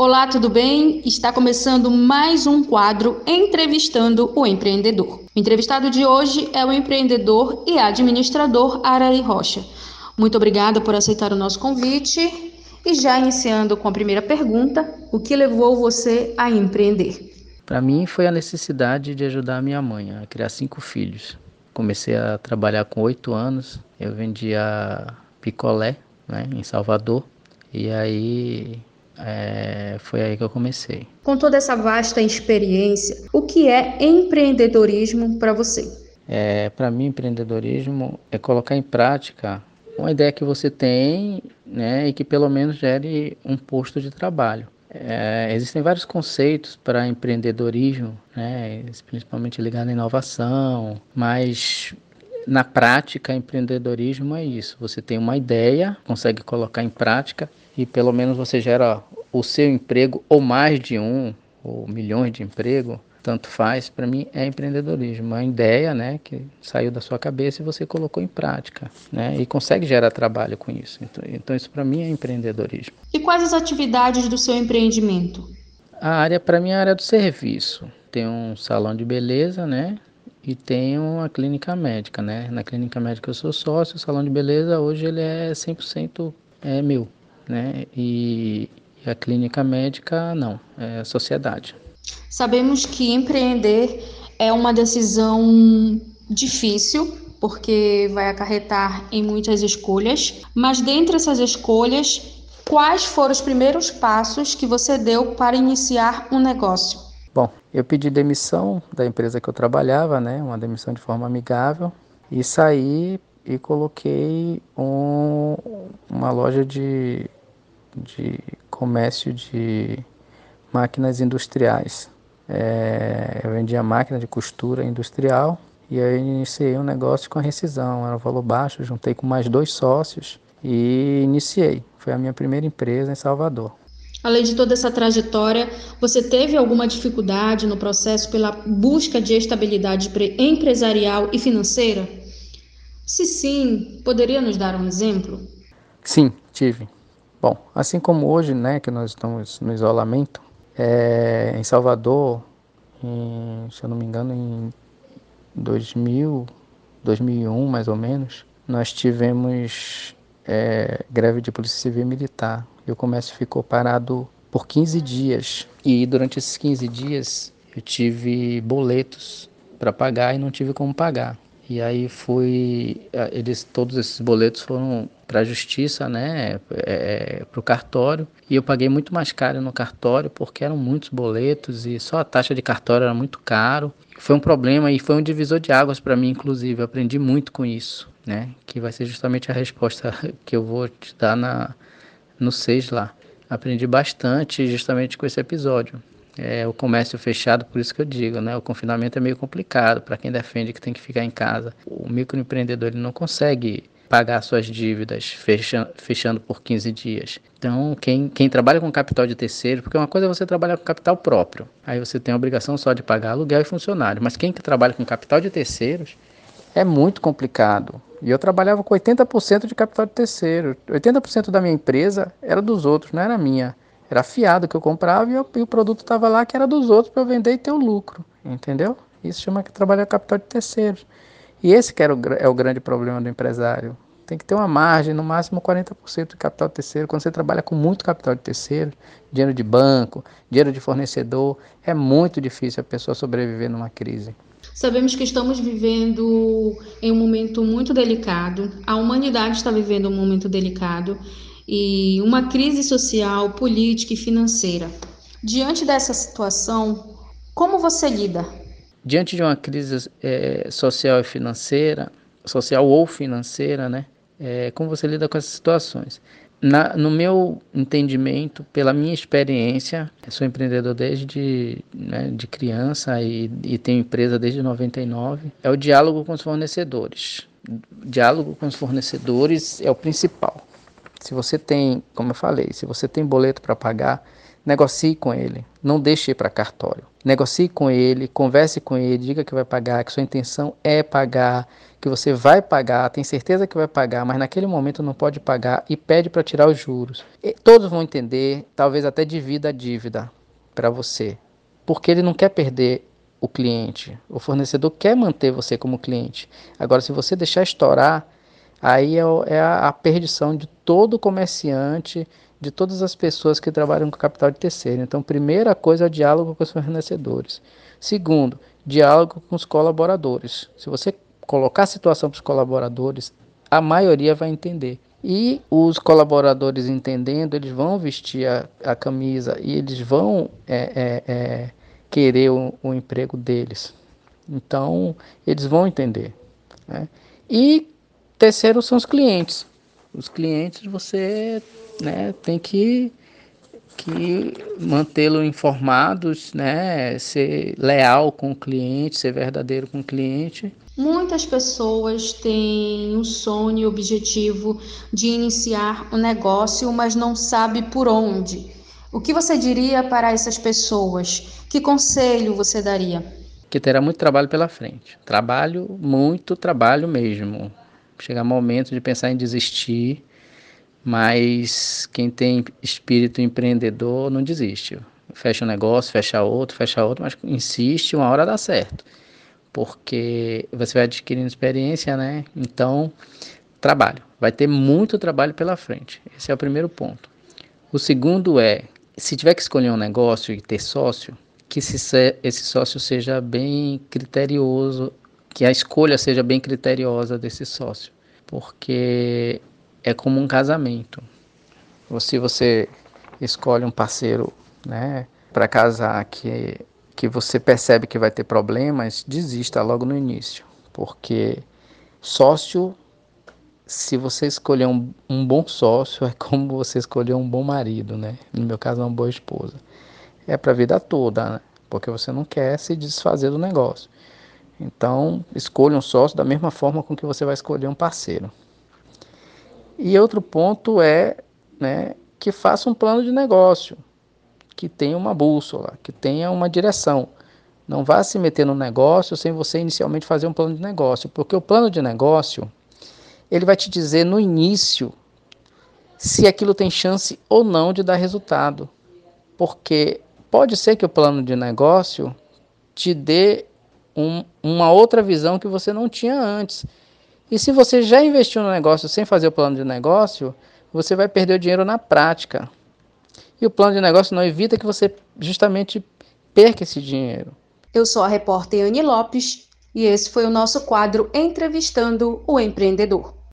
Olá, tudo bem? Está começando mais um quadro Entrevistando o Empreendedor. O entrevistado de hoje é o empreendedor e administrador Arari Rocha. Muito obrigada por aceitar o nosso convite. E já iniciando com a primeira pergunta, o que levou você a empreender? Para mim foi a necessidade de ajudar a minha mãe a criar cinco filhos. Comecei a trabalhar com oito anos, eu vendia picolé né, em Salvador, e aí é, foi aí que eu comecei. Com toda essa vasta experiência, o que é empreendedorismo para você? É, para mim, empreendedorismo é colocar em prática uma ideia que você tem né, e que pelo menos gere um posto de trabalho. É, existem vários conceitos para empreendedorismo, né, principalmente ligado à inovação, mas na prática, empreendedorismo é isso. Você tem uma ideia, consegue colocar em prática e pelo menos você gera o seu emprego ou mais de um, ou milhões de emprego, tanto faz, para mim é empreendedorismo, uma ideia, né, que saiu da sua cabeça e você colocou em prática, né, e consegue gerar trabalho com isso. Então, então isso para mim é empreendedorismo. E quais as atividades do seu empreendimento? A área para mim é a área do serviço. Tem um salão de beleza, né, e tem uma clínica médica, né. Na clínica médica eu sou sócio, o salão de beleza hoje ele é 100% é meu, né, e, e a clínica médica não, é sociedade. Sabemos que empreender é uma decisão difícil, porque vai acarretar em muitas escolhas, mas dentre essas escolhas, quais foram os primeiros passos que você deu para iniciar um negócio? Bom, eu pedi demissão da empresa que eu trabalhava, né, uma demissão de forma amigável, e saí e coloquei um, uma loja de, de comércio de máquinas industriais. É, eu vendia máquina de costura industrial e aí iniciei um negócio com a rescisão. Era um valor baixo, juntei com mais dois sócios e iniciei. Foi a minha primeira empresa em Salvador. Além de toda essa trajetória, você teve alguma dificuldade no processo pela busca de estabilidade empresarial e financeira? Se sim, poderia nos dar um exemplo? Sim, tive. Bom, assim como hoje, né, que nós estamos no isolamento, é, em Salvador, em, se eu não me engano, em 2000, 2001 mais ou menos, nós tivemos é, greve de polícia civil e militar e o comércio ficou parado por 15 dias. E durante esses 15 dias eu tive boletos para pagar e não tive como pagar. E aí fui, eles todos esses boletos foram para a justiça, né, é, para o cartório, e eu paguei muito mais caro no cartório porque eram muitos boletos e só a taxa de cartório era muito caro. Foi um problema e foi um divisor de águas para mim, inclusive. Eu aprendi muito com isso, né, que vai ser justamente a resposta que eu vou te dar na no 6 lá. Aprendi bastante justamente com esse episódio é, o comércio fechado, por isso que eu digo, né? O confinamento é meio complicado para quem defende que tem que ficar em casa. O microempreendedor ele não consegue pagar suas dívidas fecha, fechando por 15 dias. Então, quem, quem trabalha com capital de terceiro, porque uma coisa é você trabalhar com capital próprio, aí você tem a obrigação só de pagar aluguel e funcionário, mas quem trabalha com capital de terceiros é muito complicado. E eu trabalhava com 80% de capital de terceiro. 80% da minha empresa era dos outros, não era minha. Era fiado que eu comprava e, eu, e o produto estava lá que era dos outros para eu vender e ter o lucro, entendeu? Isso chama que trabalhar capital de terceiros. E esse que era o, é o grande problema do empresário. Tem que ter uma margem, no máximo 40% de capital de terceiro. Quando você trabalha com muito capital de terceiro, dinheiro de banco, dinheiro de fornecedor, é muito difícil a pessoa sobreviver numa crise. Sabemos que estamos vivendo em um momento muito delicado, a humanidade está vivendo um momento delicado e uma crise social, política e financeira. Diante dessa situação, como você lida? Diante de uma crise é, social e financeira, social ou financeira, né? É, como você lida com essas situações? Na, no meu entendimento, pela minha experiência, sou empreendedor desde né, de criança e, e tenho empresa desde 99, é o diálogo com os fornecedores. Diálogo com os fornecedores é o principal. Se você tem, como eu falei, se você tem boleto para pagar, negocie com ele, não deixe ir para cartório. Negocie com ele, converse com ele, diga que vai pagar, que sua intenção é pagar, que você vai pagar, tem certeza que vai pagar, mas naquele momento não pode pagar e pede para tirar os juros. E todos vão entender, talvez até divida a dívida para você, porque ele não quer perder o cliente. O fornecedor quer manter você como cliente. Agora, se você deixar estourar, aí é, é a, perdição de todo comerciante, de todas as pessoas que trabalham com capital de terceiro. Então, primeira coisa é o diálogo com os fornecedores. Segundo, diálogo com os colaboradores. Se você colocar a situação para os colaboradores, a maioria vai entender. E os colaboradores entendendo, eles vão vestir a, a camisa e eles vão é, é, é, querer o, o, emprego deles. Então, eles vão entender. Né? E terceiro são os clientes. Os clientes você né, tem que, que mantê-lo informados, né, ser leal com o cliente, ser verdadeiro com o cliente. Muitas pessoas têm um sonho e objetivo de iniciar um negócio, mas não sabe por onde. O que você diria para essas pessoas? Que conselho você daria? Que terá muito trabalho pela frente. Trabalho, muito trabalho mesmo. Chegar momento de pensar em desistir, mas quem tem espírito empreendedor não desiste. Fecha um negócio, fecha outro, fecha outro, mas insiste, uma hora dá certo. Porque você vai adquirindo experiência, né? Então, trabalho. Vai ter muito trabalho pela frente. Esse é o primeiro ponto. O segundo é, se tiver que escolher um negócio e ter sócio, que esse sócio seja bem criterioso, que a escolha seja bem criteriosa desse sócio. Porque é como um casamento. Se você escolhe um parceiro, né, para casar que que você percebe que vai ter problemas, desista logo no início, porque sócio, se você escolher um, um bom sócio, é como você escolher um bom marido, né? No meu caso, uma boa esposa. É para a vida toda, né? Porque você não quer se desfazer do negócio. Então, escolha um sócio da mesma forma com que você vai escolher um parceiro. E outro ponto é né, que faça um plano de negócio, que tenha uma bússola, que tenha uma direção. Não vá se meter no negócio sem você inicialmente fazer um plano de negócio, porque o plano de negócio ele vai te dizer no início se aquilo tem chance ou não de dar resultado. Porque pode ser que o plano de negócio te dê um, uma outra visão que você não tinha antes. E se você já investiu no negócio sem fazer o plano de negócio, você vai perder o dinheiro na prática. E o plano de negócio não evita que você justamente perca esse dinheiro. Eu sou a repórter Anne Lopes e esse foi o nosso quadro Entrevistando o Empreendedor.